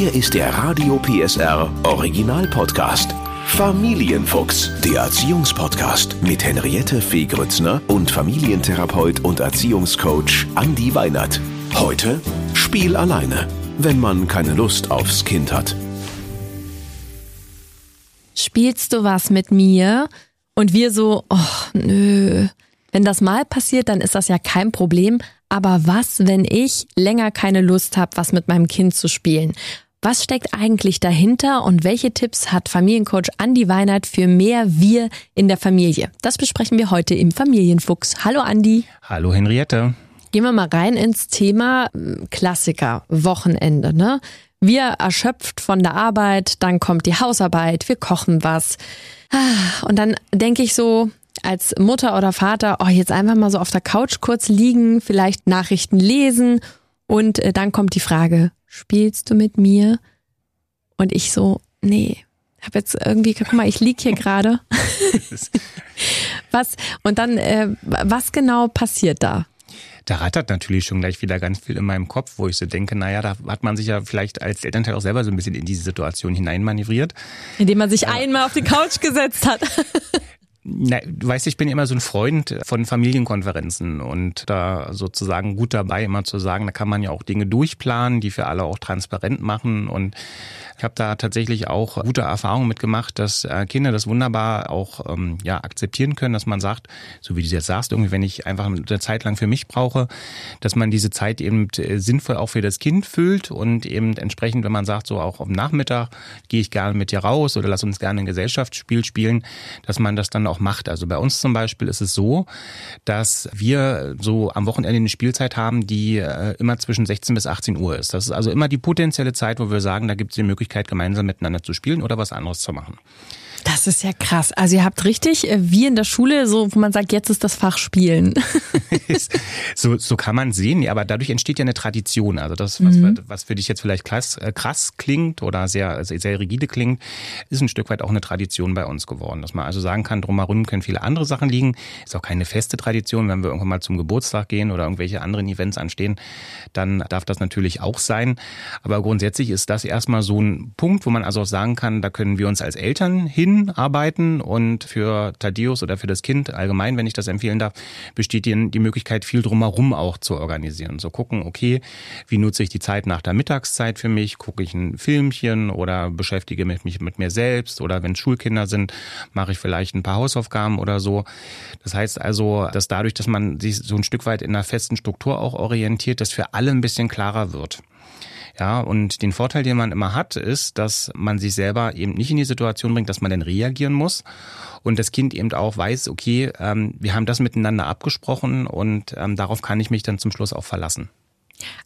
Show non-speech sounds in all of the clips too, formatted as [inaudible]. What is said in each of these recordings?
Hier ist der Radio PSR Original Podcast. Familienfuchs, der Erziehungspodcast mit Henriette Fee Grützner und Familientherapeut und Erziehungscoach Andi Weinert. Heute Spiel alleine, wenn man keine Lust aufs Kind hat. Spielst du was mit mir? Und wir so, oh, nö. Wenn das mal passiert, dann ist das ja kein Problem. Aber was, wenn ich länger keine Lust habe, was mit meinem Kind zu spielen? Was steckt eigentlich dahinter und welche Tipps hat Familiencoach Andi Weinert für mehr Wir in der Familie? Das besprechen wir heute im Familienfuchs. Hallo Andi. Hallo Henriette. Gehen wir mal rein ins Thema hm, Klassiker, Wochenende, ne? Wir erschöpft von der Arbeit, dann kommt die Hausarbeit, wir kochen was. Ah, und dann denke ich so, als Mutter oder Vater, oh, jetzt einfach mal so auf der Couch kurz liegen, vielleicht Nachrichten lesen und äh, dann kommt die Frage, spielst du mit mir? Und ich so, nee, hab jetzt irgendwie, guck mal, ich lieg hier gerade. [laughs] was, und dann, äh, was genau passiert da? da rattert natürlich schon gleich wieder ganz viel in meinem Kopf, wo ich so denke, naja, da hat man sich ja vielleicht als Elternteil auch selber so ein bisschen in diese Situation hineinmanövriert. Indem man sich äh, einmal auf die Couch gesetzt hat. [laughs] Na, du weißt, ich bin immer so ein Freund von Familienkonferenzen und da sozusagen gut dabei, immer zu sagen, da kann man ja auch Dinge durchplanen, die für alle auch transparent machen. Und ich habe da tatsächlich auch gute Erfahrungen mitgemacht, dass äh, Kinder das wunderbar auch ähm, ja, akzeptieren können, dass man sagt, so wie du jetzt sagst, irgendwie, wenn ich einfach eine Zeit lang für mich brauche, dass man diese Zeit eben äh, sinnvoll auch für das Kind füllt und eben entsprechend, wenn man sagt, so auch am Nachmittag gehe ich gerne mit dir raus oder lass uns gerne ein Gesellschaftsspiel spielen, dass man das dann auch macht. Also bei uns zum Beispiel ist es so, dass wir so am Wochenende eine Spielzeit haben, die äh, immer zwischen 16 bis 18 Uhr ist. Das ist also immer die potenzielle Zeit, wo wir sagen, da gibt es die Möglichkeit, Möglichkeit, gemeinsam miteinander zu spielen oder was anderes zu machen. Das ist ja krass. Also ihr habt richtig, äh, wie in der Schule, so wo man sagt, jetzt ist das Fach Spielen. [laughs] [laughs] so, so kann man sehen, aber dadurch entsteht ja eine Tradition. Also das, was, mhm. was für dich jetzt vielleicht krass, äh, krass klingt oder sehr, sehr rigide klingt, ist ein Stück weit auch eine Tradition bei uns geworden. Dass man also sagen kann, drumherum können viele andere Sachen liegen. Ist auch keine feste Tradition. Wenn wir irgendwann mal zum Geburtstag gehen oder irgendwelche anderen Events anstehen, dann darf das natürlich auch sein. Aber grundsätzlich ist das erstmal so ein Punkt, wo man also auch sagen kann, da können wir uns als Eltern hin hinarbeiten und für Thaddeus oder für das Kind allgemein, wenn ich das empfehlen darf, besteht die, die Möglichkeit, viel drumherum auch zu organisieren. So gucken, okay, wie nutze ich die Zeit nach der Mittagszeit für mich? Gucke ich ein Filmchen oder beschäftige mich mit mir selbst oder wenn Schulkinder sind, mache ich vielleicht ein paar Hausaufgaben oder so. Das heißt also, dass dadurch, dass man sich so ein Stück weit in einer festen Struktur auch orientiert, das für alle ein bisschen klarer wird. Ja, und den Vorteil, den man immer hat, ist, dass man sich selber eben nicht in die Situation bringt, dass man dann reagieren muss und das Kind eben auch weiß, okay, ähm, wir haben das miteinander abgesprochen und ähm, darauf kann ich mich dann zum Schluss auch verlassen.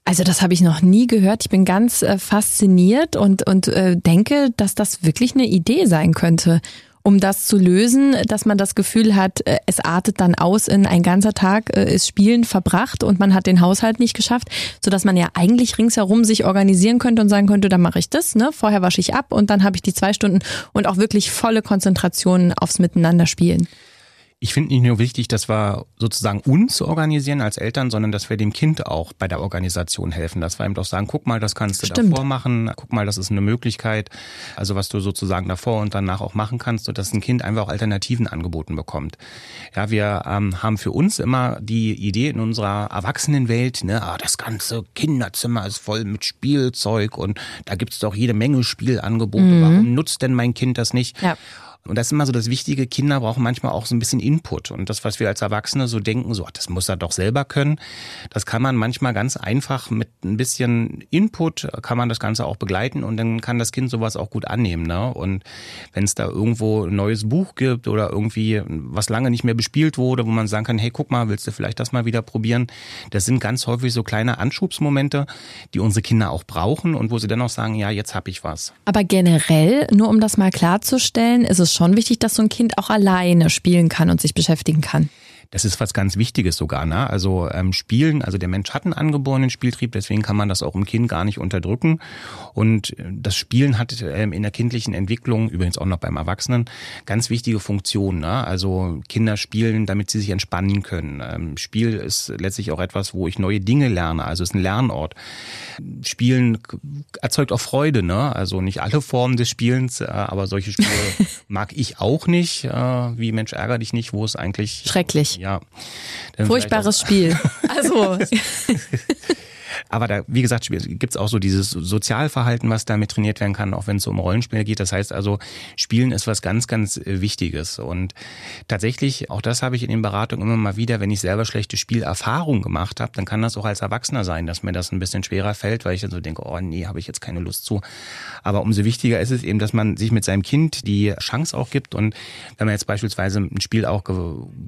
Also das habe ich noch nie gehört. Ich bin ganz äh, fasziniert und, und äh, denke, dass das wirklich eine Idee sein könnte um das zu lösen, dass man das Gefühl hat, äh, es artet dann aus in ein ganzer Tag äh, ist Spielen verbracht und man hat den Haushalt nicht geschafft, so dass man ja eigentlich ringsherum sich organisieren könnte und sagen könnte, dann mache ich das, ne? Vorher wasche ich ab und dann habe ich die zwei Stunden und auch wirklich volle Konzentration aufs Miteinander spielen ich finde nicht nur wichtig, dass wir sozusagen uns organisieren als Eltern, sondern dass wir dem Kind auch bei der Organisation helfen. Dass wir ihm doch sagen, guck mal, das kannst du Stimmt. davor machen, guck mal, das ist eine Möglichkeit. Also was du sozusagen davor und danach auch machen kannst, sodass ein Kind einfach auch Alternativen angeboten bekommt. Ja, wir ähm, haben für uns immer die Idee in unserer Erwachsenenwelt, ne, ah, das ganze Kinderzimmer ist voll mit Spielzeug und da gibt's doch jede Menge Spielangebote. Mhm. Warum nutzt denn mein Kind das nicht? Ja. Und das ist immer so das Wichtige, Kinder brauchen manchmal auch so ein bisschen Input. Und das, was wir als Erwachsene so denken, so, ach, das muss er doch selber können, das kann man manchmal ganz einfach mit ein bisschen Input, kann man das Ganze auch begleiten und dann kann das Kind sowas auch gut annehmen. Ne? Und wenn es da irgendwo ein neues Buch gibt oder irgendwie was lange nicht mehr bespielt wurde, wo man sagen kann, hey, guck mal, willst du vielleicht das mal wieder probieren? Das sind ganz häufig so kleine Anschubsmomente, die unsere Kinder auch brauchen und wo sie dann auch sagen, ja, jetzt habe ich was. Aber generell, nur um das mal klarzustellen, ist es schon wichtig, dass so ein Kind auch alleine spielen kann und sich beschäftigen kann. Das ist was ganz Wichtiges sogar. Ne? Also ähm, Spielen, also der Mensch hat einen angeborenen Spieltrieb, deswegen kann man das auch im Kind gar nicht unterdrücken. Und äh, das Spielen hat ähm, in der kindlichen Entwicklung, übrigens auch noch beim Erwachsenen, ganz wichtige Funktionen. Ne? Also Kinder spielen, damit sie sich entspannen können. Ähm, Spiel ist letztlich auch etwas, wo ich neue Dinge lerne. Also es ist ein Lernort. Spielen erzeugt auch Freude. Ne? Also nicht alle Formen des Spielens, äh, aber solche Spiele [laughs] mag ich auch nicht. Äh, wie Mensch ärger dich nicht, wo es eigentlich schrecklich. Ja. Furchtbares Spiel. [laughs] Also [laughs] Aber da, wie gesagt, gibt es auch so dieses Sozialverhalten, was damit trainiert werden kann, auch wenn es um Rollenspiele geht. Das heißt also, Spielen ist was ganz, ganz äh, Wichtiges. Und tatsächlich, auch das habe ich in den Beratungen immer mal wieder, wenn ich selber schlechte Spielerfahrungen gemacht habe, dann kann das auch als Erwachsener sein, dass mir das ein bisschen schwerer fällt, weil ich dann so denke, oh nee, habe ich jetzt keine Lust zu. Aber umso wichtiger ist es eben, dass man sich mit seinem Kind die Chance auch gibt und wenn man jetzt beispielsweise ein Spiel auch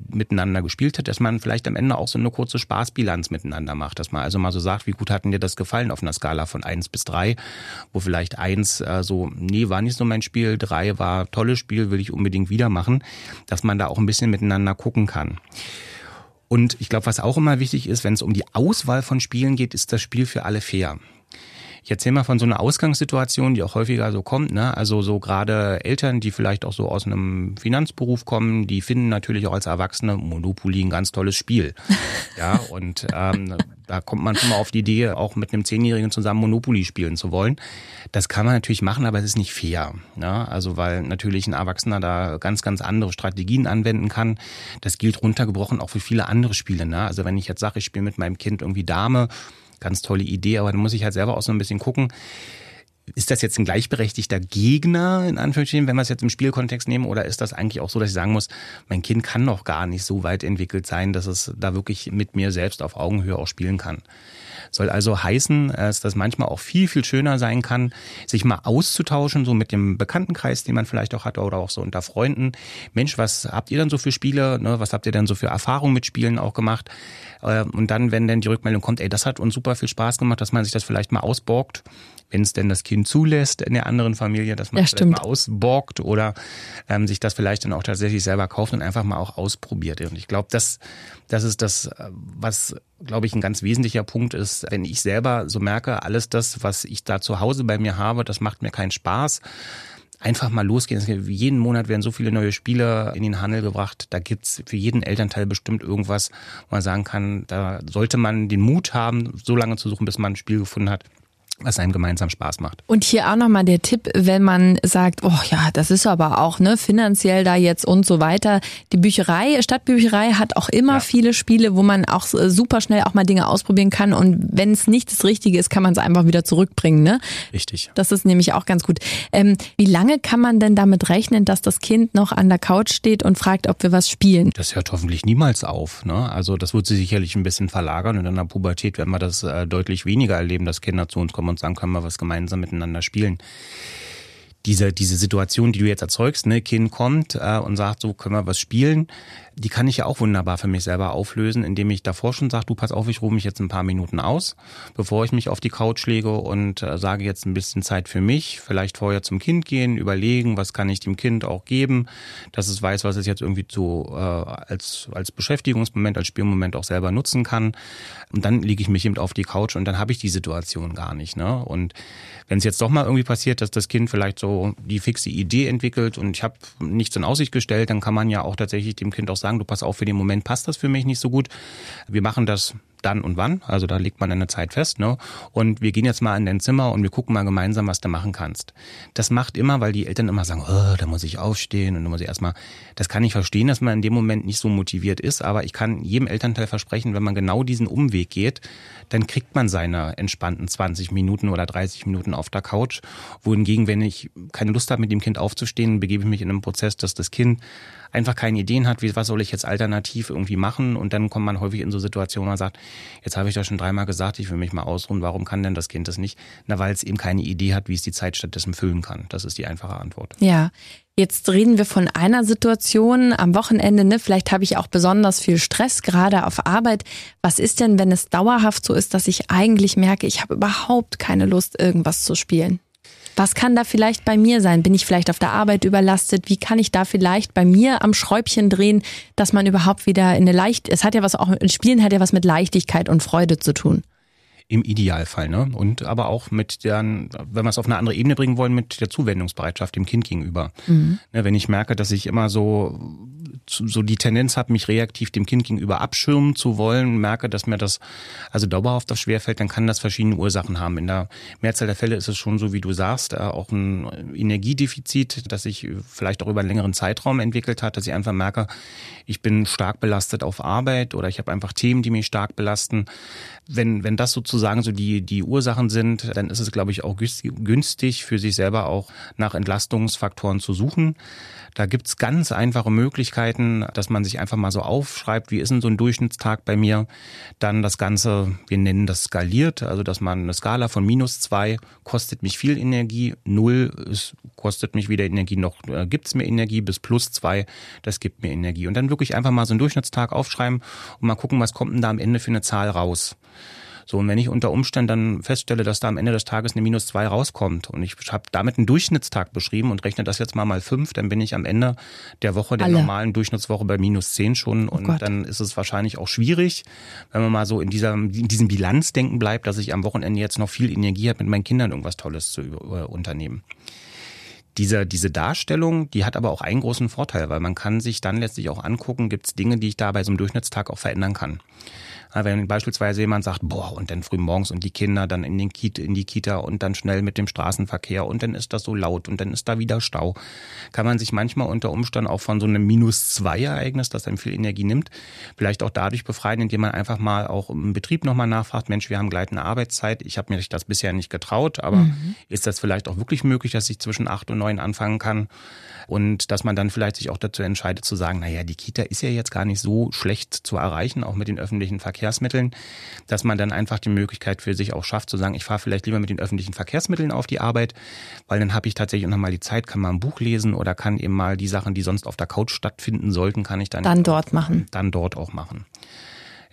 miteinander gespielt hat, dass man vielleicht am Ende auch so eine kurze Spaßbilanz miteinander macht, dass man also mal so sagt, wie gut hat denn dir das gefallen auf einer Skala von eins bis drei, wo vielleicht eins äh, so, nee, war nicht so mein Spiel, drei war tolles Spiel, will ich unbedingt wieder machen, dass man da auch ein bisschen miteinander gucken kann. Und ich glaube, was auch immer wichtig ist, wenn es um die Auswahl von Spielen geht, ist das Spiel für alle fair. Ich erzähle mal von so einer Ausgangssituation, die auch häufiger so kommt. Ne? Also so gerade Eltern, die vielleicht auch so aus einem Finanzberuf kommen, die finden natürlich auch als Erwachsene Monopoly ein ganz tolles Spiel. [laughs] ja, und ähm, da kommt man schon mal auf die Idee, auch mit einem Zehnjährigen zusammen Monopoly spielen zu wollen. Das kann man natürlich machen, aber es ist nicht fair. Ne? Also weil natürlich ein Erwachsener da ganz, ganz andere Strategien anwenden kann. Das gilt runtergebrochen auch für viele andere Spiele. Ne? Also wenn ich jetzt sage, ich spiele mit meinem Kind irgendwie Dame, ganz tolle Idee, aber da muss ich halt selber auch so ein bisschen gucken, ist das jetzt ein gleichberechtigter Gegner, in Anführungsstrichen, wenn wir es jetzt im Spielkontext nehmen, oder ist das eigentlich auch so, dass ich sagen muss, mein Kind kann noch gar nicht so weit entwickelt sein, dass es da wirklich mit mir selbst auf Augenhöhe auch spielen kann? Soll also heißen, dass das manchmal auch viel, viel schöner sein kann, sich mal auszutauschen, so mit dem Bekanntenkreis, den man vielleicht auch hat, oder auch so unter Freunden. Mensch, was habt ihr denn so für Spiele? Ne? Was habt ihr denn so für Erfahrungen mit Spielen auch gemacht? Äh, und dann, wenn dann die Rückmeldung kommt, ey, das hat uns super viel Spaß gemacht, dass man sich das vielleicht mal ausborgt, wenn es denn das Kind zulässt in der anderen Familie, dass man ja, das mal ausborgt oder ähm, sich das vielleicht dann auch tatsächlich selber kauft und einfach mal auch ausprobiert. Und ich glaube, das, das ist das, was, glaube ich, ein ganz wesentlicher Punkt ist, wenn ich selber so merke, alles das, was ich da zu Hause bei mir habe, das macht mir keinen Spaß einfach mal losgehen. Jeden Monat werden so viele neue Spiele in den Handel gebracht. Da gibt's für jeden Elternteil bestimmt irgendwas, wo man sagen kann, da sollte man den Mut haben, so lange zu suchen, bis man ein Spiel gefunden hat, was einem gemeinsam Spaß macht. Und hier auch nochmal der Tipp, wenn man sagt, oh ja, das ist aber auch ne finanziell da jetzt und so weiter. Die Bücherei, Stadtbücherei hat auch immer ja. viele Spiele, wo man auch super schnell auch mal Dinge ausprobieren kann und wenn es nicht das Richtige ist, kann man es einfach wieder zurückbringen. Ne? Richtig. Das ist nämlich auch ganz gut. Ähm, wie lange kann man denn damit rechnen, dass das Kind noch an der Couch steht und fragt, ob wir was spielen? Das hört hoffentlich niemals auf. Ne? Also das wird sich sicherlich ein bisschen verlagern und in der Pubertät werden wir das äh, deutlich weniger erleben, dass Kinder zu uns kommen und sagen, können wir was gemeinsam miteinander spielen. Diese, diese Situation, die du jetzt erzeugst, ne, Kind kommt äh, und sagt, so können wir was spielen, die kann ich ja auch wunderbar für mich selber auflösen, indem ich davor schon sage, du pass auf, ich ruhe mich jetzt ein paar Minuten aus, bevor ich mich auf die Couch lege und äh, sage jetzt ein bisschen Zeit für mich, vielleicht vorher zum Kind gehen, überlegen, was kann ich dem Kind auch geben, dass es weiß, was es jetzt irgendwie zu äh, als als Beschäftigungsmoment, als Spielmoment auch selber nutzen kann. Und dann lege ich mich eben auf die Couch und dann habe ich die Situation gar nicht. Ne? Und wenn es jetzt doch mal irgendwie passiert, dass das Kind vielleicht so die fixe Idee entwickelt und ich habe nichts in Aussicht gestellt, dann kann man ja auch tatsächlich dem Kind auch sagen, du pass auf, für den Moment passt das für mich nicht so gut. Wir machen das dann und wann. Also da legt man eine Zeit fest. Ne? Und wir gehen jetzt mal in dein Zimmer und wir gucken mal gemeinsam, was du machen kannst. Das macht immer, weil die Eltern immer sagen, oh, da muss ich aufstehen und da muss ich erstmal. Das kann ich verstehen, dass man in dem Moment nicht so motiviert ist, aber ich kann jedem Elternteil versprechen, wenn man genau diesen Umweg geht, dann kriegt man seine entspannten 20 Minuten oder 30 Minuten auf der Couch. Wohingegen, wenn ich keine Lust habe, mit dem Kind aufzustehen, begebe ich mich in einen Prozess, dass das Kind einfach keine Ideen hat, wie, was soll ich jetzt alternativ irgendwie machen und dann kommt man häufig in so Situationen, wo man sagt, jetzt habe ich das schon dreimal gesagt, ich will mich mal ausruhen, warum kann denn das Kind das nicht? Na, weil es eben keine Idee hat, wie es die Zeit stattdessen füllen kann. Das ist die einfache Antwort. Ja. Jetzt reden wir von einer Situation am Wochenende, ne? Vielleicht habe ich auch besonders viel Stress, gerade auf Arbeit. Was ist denn, wenn es dauerhaft so ist, dass ich eigentlich merke, ich habe überhaupt keine Lust, irgendwas zu spielen? Was kann da vielleicht bei mir sein? Bin ich vielleicht auf der Arbeit überlastet? Wie kann ich da vielleicht bei mir am Schräubchen drehen, dass man überhaupt wieder in eine leicht, es hat ja was auch, Spielen hat ja was mit Leichtigkeit und Freude zu tun im Idealfall. Ne? Und aber auch mit der, wenn wir es auf eine andere Ebene bringen wollen, mit der Zuwendungsbereitschaft dem Kind gegenüber. Mhm. Ne, wenn ich merke, dass ich immer so so die Tendenz habe, mich reaktiv dem Kind gegenüber abschirmen zu wollen, merke, dass mir das also dauerhaft auf schwerfällt, dann kann das verschiedene Ursachen haben. In der Mehrzahl der Fälle ist es schon so, wie du sagst, äh, auch ein Energiedefizit, das sich vielleicht auch über einen längeren Zeitraum entwickelt hat, dass ich einfach merke, ich bin stark belastet auf Arbeit oder ich habe einfach Themen, die mich stark belasten. Wenn, wenn das sozusagen so die, die Ursachen sind, dann ist es, glaube ich, auch günstig für sich selber auch nach Entlastungsfaktoren zu suchen. Da gibt's ganz einfache Möglichkeiten, dass man sich einfach mal so aufschreibt, wie ist denn so ein Durchschnittstag bei mir. Dann das Ganze, wir nennen das skaliert, also dass man eine Skala von minus zwei kostet mich viel Energie, null ist, kostet mich wieder Energie, noch äh, gibt's mir Energie, bis plus zwei, das gibt mir Energie. Und dann wirklich einfach mal so einen Durchschnittstag aufschreiben und mal gucken, was kommt denn da am Ende für eine Zahl raus. So, und wenn ich unter Umständen dann feststelle, dass da am Ende des Tages eine minus zwei rauskommt und ich habe damit einen Durchschnittstag beschrieben und rechne das jetzt mal mal fünf, dann bin ich am Ende der Woche, der Alle. normalen Durchschnittswoche bei minus zehn schon oh und Gott. dann ist es wahrscheinlich auch schwierig, wenn man mal so in, dieser, in diesem Bilanzdenken bleibt, dass ich am Wochenende jetzt noch viel Energie habe, mit meinen Kindern irgendwas Tolles zu unternehmen diese, diese Darstellung, die hat aber auch einen großen Vorteil, weil man kann sich dann letztlich auch angucken, gibt es Dinge, die ich da bei so einem Durchschnittstag auch verändern kann. Wenn beispielsweise jemand sagt, boah, und dann früh morgens und die Kinder dann in, den Kita, in die Kita und dann schnell mit dem Straßenverkehr und dann ist das so laut und dann ist da wieder Stau, kann man sich manchmal unter Umständen auch von so einem Minus-2-Ereignis, das einem viel Energie nimmt, vielleicht auch dadurch befreien, indem man einfach mal auch im Betrieb nochmal nachfragt, Mensch, wir haben gleitende Arbeitszeit, ich habe mir das bisher nicht getraut, aber mhm. ist das vielleicht auch wirklich möglich, dass ich zwischen acht und neun anfangen kann? Und dass man dann vielleicht sich auch dazu entscheidet zu sagen, naja, die Kita ist ja jetzt gar nicht so schlecht zu erreichen, auch mit den öffentlichen Verkehrsmitteln, dass man dann einfach die Möglichkeit für sich auch schafft, zu sagen, ich fahre vielleicht lieber mit den öffentlichen Verkehrsmitteln auf die Arbeit, weil dann habe ich tatsächlich noch mal die Zeit, kann mal ein Buch lesen oder kann eben mal die Sachen, die sonst auf der Couch stattfinden sollten, kann ich dann, dann dort machen. Dann dort auch machen.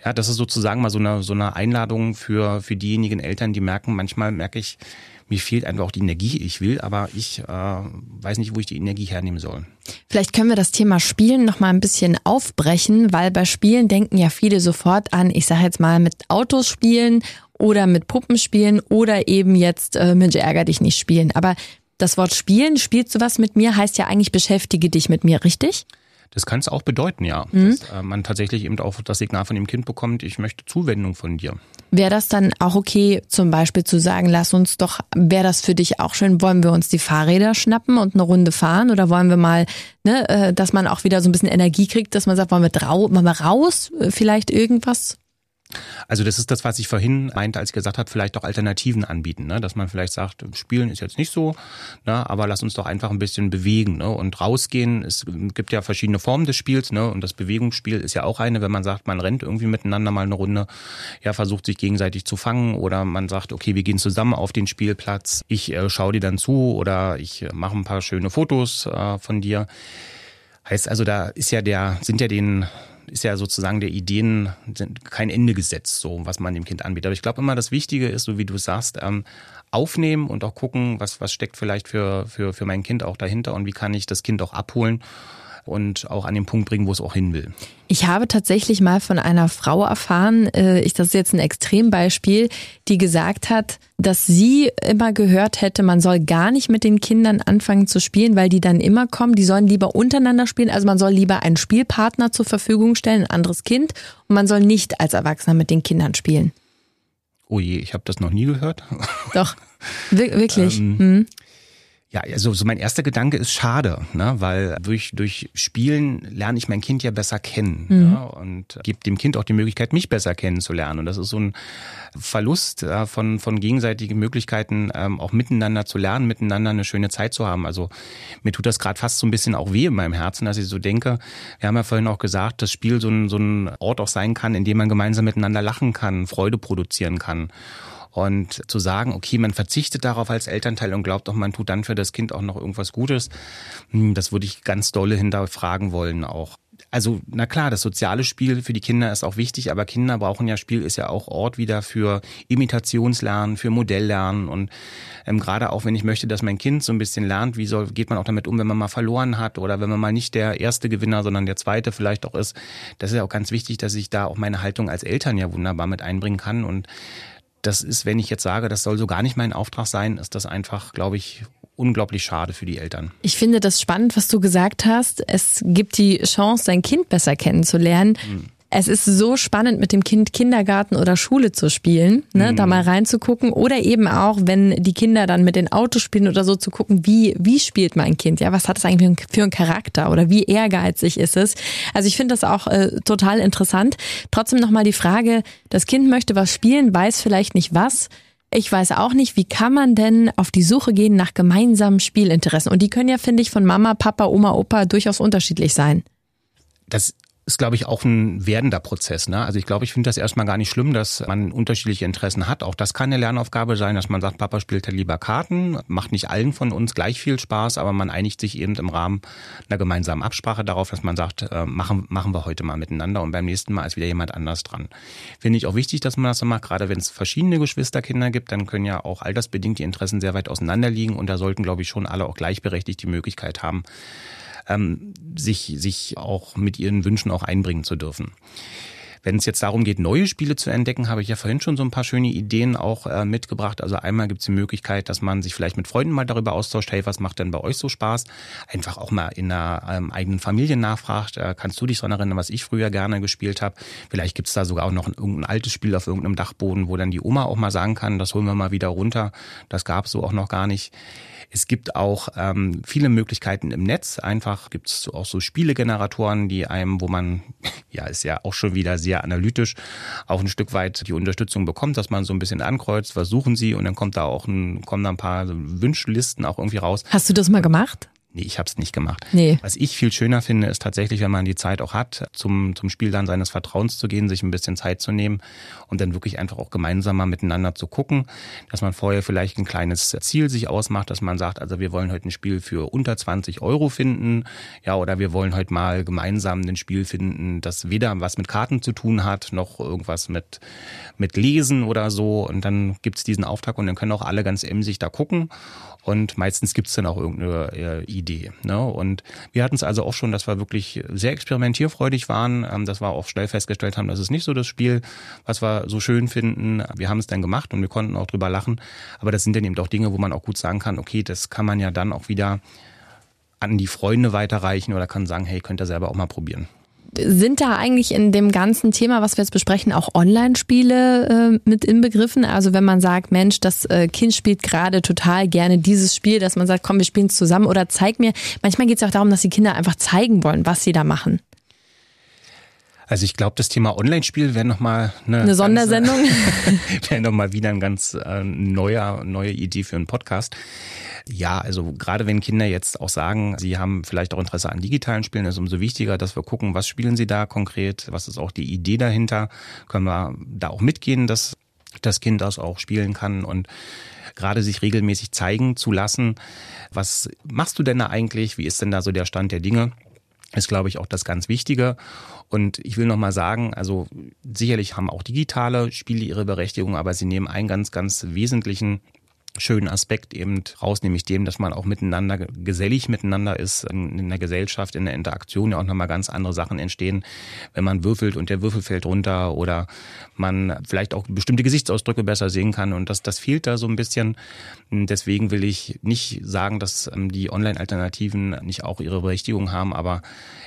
Ja, das ist sozusagen mal so eine, so eine Einladung für, für diejenigen Eltern, die merken, manchmal merke ich, mir fehlt einfach auch die Energie. Ich will, aber ich äh, weiß nicht, wo ich die Energie hernehmen soll. Vielleicht können wir das Thema Spielen noch mal ein bisschen aufbrechen, weil bei Spielen denken ja viele sofort an, ich sage jetzt mal mit Autos spielen oder mit Puppen spielen oder eben jetzt äh, Mensch ärger dich nicht spielen. Aber das Wort spielen, spielst du was mit mir, heißt ja eigentlich beschäftige dich mit mir, richtig? Das kann es auch bedeuten, ja. Mhm. Dass äh, man tatsächlich eben auch das Signal von dem Kind bekommt, ich möchte Zuwendung von dir. Wäre das dann auch okay, zum Beispiel zu sagen, lass uns doch, wäre das für dich auch schön, wollen wir uns die Fahrräder schnappen und eine Runde fahren oder wollen wir mal, ne, äh, dass man auch wieder so ein bisschen Energie kriegt, dass man sagt, wollen wir, drau wollen wir raus, äh, vielleicht irgendwas? Also das ist das, was ich vorhin meinte, als ich gesagt habe, vielleicht auch Alternativen anbieten, ne? dass man vielleicht sagt, Spielen ist jetzt nicht so, ne? aber lass uns doch einfach ein bisschen bewegen ne? und rausgehen. Es gibt ja verschiedene Formen des Spiels ne? und das Bewegungsspiel ist ja auch eine, wenn man sagt, man rennt irgendwie miteinander mal eine Runde, ja versucht sich gegenseitig zu fangen oder man sagt, okay, wir gehen zusammen auf den Spielplatz, ich äh, schaue dir dann zu oder ich äh, mache ein paar schöne Fotos äh, von dir. Heißt also, da ist ja der, sind ja den ist ja sozusagen der Ideen kein Ende gesetzt, so was man dem Kind anbietet. Aber ich glaube immer, das Wichtige ist, so wie du sagst, ähm, aufnehmen und auch gucken, was, was steckt vielleicht für, für, für mein Kind auch dahinter und wie kann ich das Kind auch abholen und auch an den Punkt bringen, wo es auch hin will. Ich habe tatsächlich mal von einer Frau erfahren, äh, ich das ist jetzt ein Extrembeispiel, die gesagt hat, dass sie immer gehört hätte, man soll gar nicht mit den Kindern anfangen zu spielen, weil die dann immer kommen, die sollen lieber untereinander spielen, also man soll lieber einen Spielpartner zur Verfügung stellen, ein anderes Kind und man soll nicht als Erwachsener mit den Kindern spielen. Oh je, ich habe das noch nie gehört. Doch, wirklich. [laughs] ähm, hm. Ja, also so mein erster Gedanke ist schade, ne? weil durch, durch Spielen lerne ich mein Kind ja besser kennen mhm. ja? und gebe dem Kind auch die Möglichkeit, mich besser kennenzulernen. Und das ist so ein Verlust ja, von, von gegenseitigen Möglichkeiten, ähm, auch miteinander zu lernen, miteinander eine schöne Zeit zu haben. Also mir tut das gerade fast so ein bisschen auch weh in meinem Herzen, dass ich so denke, wir haben ja vorhin auch gesagt, dass Spiel so ein, so ein Ort auch sein kann, in dem man gemeinsam miteinander lachen kann, Freude produzieren kann. Und zu sagen, okay, man verzichtet darauf als Elternteil und glaubt auch, man tut dann für das Kind auch noch irgendwas Gutes, hm, das würde ich ganz dolle hinterfragen wollen auch. also na klar, das soziale Spiel für die Kinder ist auch wichtig, aber Kinder brauchen ja Spiel ist ja auch Ort wieder für Imitationslernen, für Modelllernen und ähm, gerade auch wenn ich möchte, dass mein Kind so ein bisschen lernt, wie soll geht man auch damit um, wenn man mal verloren hat oder wenn man mal nicht der erste Gewinner, sondern der zweite vielleicht auch ist. Das ist ja auch ganz wichtig, dass ich da auch meine Haltung als Eltern ja wunderbar mit einbringen kann und das ist, wenn ich jetzt sage, das soll so gar nicht mein Auftrag sein, ist das einfach, glaube ich, unglaublich schade für die Eltern. Ich finde das spannend, was du gesagt hast. Es gibt die Chance, sein Kind besser kennenzulernen. Mhm. Es ist so spannend, mit dem Kind Kindergarten oder Schule zu spielen, ne, mhm. da mal reinzugucken. Oder eben auch, wenn die Kinder dann mit den Autos spielen oder so zu gucken, wie, wie spielt mein Kind? Ja, was hat es eigentlich für einen Charakter oder wie ehrgeizig ist es? Also ich finde das auch äh, total interessant. Trotzdem nochmal die Frage, das Kind möchte was spielen, weiß vielleicht nicht was. Ich weiß auch nicht, wie kann man denn auf die Suche gehen nach gemeinsamen Spielinteressen? Und die können ja, finde ich, von Mama, Papa, Oma, Opa durchaus unterschiedlich sein. Das ist, glaube ich, auch ein werdender Prozess. Ne? Also ich glaube, ich finde das erstmal gar nicht schlimm, dass man unterschiedliche Interessen hat. Auch das kann eine Lernaufgabe sein, dass man sagt, Papa spielt ja lieber Karten, macht nicht allen von uns gleich viel Spaß, aber man einigt sich eben im Rahmen einer gemeinsamen Absprache darauf, dass man sagt, äh, machen, machen wir heute mal miteinander und beim nächsten Mal ist wieder jemand anders dran. Finde ich auch wichtig, dass man das so macht, gerade wenn es verschiedene Geschwisterkinder gibt, dann können ja auch altersbedingt die Interessen sehr weit auseinander liegen und da sollten, glaube ich, schon alle auch gleichberechtigt die Möglichkeit haben, ähm, sich, sich auch mit ihren Wünschen auch einbringen zu dürfen. Wenn es jetzt darum geht, neue Spiele zu entdecken, habe ich ja vorhin schon so ein paar schöne Ideen auch äh, mitgebracht. Also einmal gibt es die Möglichkeit, dass man sich vielleicht mit Freunden mal darüber austauscht, hey, was macht denn bei euch so Spaß? Einfach auch mal in einer ähm, eigenen Familie nachfragt, äh, kannst du dich daran erinnern, was ich früher gerne gespielt habe? Vielleicht gibt es da sogar auch noch ein, irgendein altes Spiel auf irgendeinem Dachboden, wo dann die Oma auch mal sagen kann, das holen wir mal wieder runter. Das gab es so auch noch gar nicht. Es gibt auch ähm, viele Möglichkeiten im Netz. Einfach gibt es auch so Spielegeneratoren, die einem, wo man, [laughs] ja, ist ja auch schon wieder sehr analytisch, auch ein Stück weit die Unterstützung bekommt, dass man so ein bisschen ankreuzt, versuchen sie und dann kommt da auch ein, kommen da ein paar Wünschlisten auch irgendwie raus. Hast du das mal gemacht? Nee, ich habe es nicht gemacht. Nee. Was ich viel schöner finde, ist tatsächlich, wenn man die Zeit auch hat, zum, zum Spiel dann seines Vertrauens zu gehen, sich ein bisschen Zeit zu nehmen und dann wirklich einfach auch gemeinsam mal miteinander zu gucken, dass man vorher vielleicht ein kleines Ziel sich ausmacht, dass man sagt, also wir wollen heute ein Spiel für unter 20 Euro finden, ja, oder wir wollen heute mal gemeinsam ein Spiel finden, das weder was mit Karten zu tun hat, noch irgendwas mit, mit Lesen oder so. Und dann gibt's diesen Auftrag und dann können auch alle ganz emsig da gucken und meistens gibt's dann auch irgendeine äh, Idee. Ne? Und wir hatten es also auch schon, dass wir wirklich sehr experimentierfreudig waren, ähm, dass wir auch schnell festgestellt haben, das ist nicht so das Spiel, was wir so schön finden. Wir haben es dann gemacht und wir konnten auch drüber lachen. Aber das sind dann eben doch Dinge, wo man auch gut sagen kann, okay, das kann man ja dann auch wieder an die Freunde weiterreichen oder kann sagen, hey, könnt ihr selber auch mal probieren. Sind da eigentlich in dem ganzen Thema, was wir jetzt besprechen, auch Online-Spiele äh, mit inbegriffen? Also wenn man sagt, Mensch, das äh, Kind spielt gerade total gerne dieses Spiel, dass man sagt, komm, wir spielen es zusammen oder zeig mir. Manchmal geht es ja auch darum, dass die Kinder einfach zeigen wollen, was sie da machen. Also ich glaube, das Thema Online-Spiel wäre nochmal eine, eine Sondersendung. [laughs] wäre nochmal wieder ein ganz äh, neuer, neue Idee für einen Podcast. Ja, also gerade wenn Kinder jetzt auch sagen, sie haben vielleicht auch Interesse an digitalen Spielen, ist umso wichtiger, dass wir gucken, was spielen sie da konkret, was ist auch die Idee dahinter, können wir da auch mitgehen, dass das Kind das auch spielen kann und gerade sich regelmäßig zeigen zu lassen. Was machst du denn da eigentlich? Wie ist denn da so der Stand der Dinge? Ist, glaube ich, auch das ganz Wichtige. Und ich will nochmal sagen, also sicherlich haben auch digitale Spiele ihre Berechtigung, aber sie nehmen einen ganz, ganz wesentlichen schönen Aspekt eben raus, nämlich dem, dass man auch miteinander gesellig miteinander ist, in der Gesellschaft, in der Interaktion ja auch nochmal ganz andere Sachen entstehen, wenn man würfelt und der Würfel fällt runter oder man vielleicht auch bestimmte Gesichtsausdrücke besser sehen kann und das, das fehlt da so ein bisschen. Deswegen will ich nicht sagen, dass ähm, die Online-Alternativen nicht auch ihre Berechtigung haben, aber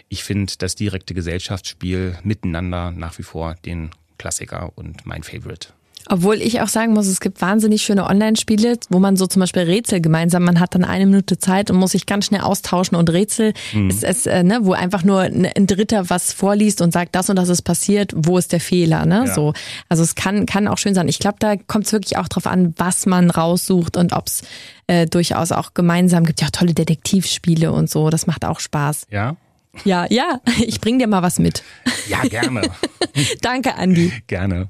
ich finde das direkte Gesellschaftsspiel miteinander nach wie vor den Klassiker und mein Favorite. Obwohl ich auch sagen muss, es gibt wahnsinnig schöne Online-Spiele, wo man so zum Beispiel Rätsel gemeinsam, man hat dann eine Minute Zeit und muss sich ganz schnell austauschen und Rätsel mhm. ist es, äh, ne, wo einfach nur ein Dritter was vorliest und sagt, das und das ist passiert, wo ist der Fehler, ne? Ja. So. Also es kann, kann auch schön sein. Ich glaube, da kommt es wirklich auch drauf an, was man raussucht und ob es äh, durchaus auch gemeinsam gibt ja tolle Detektivspiele und so. Das macht auch Spaß. Ja. Ja, ja, [laughs] ich bring dir mal was mit. Ja, gerne. [laughs] Danke, Andi. Gerne.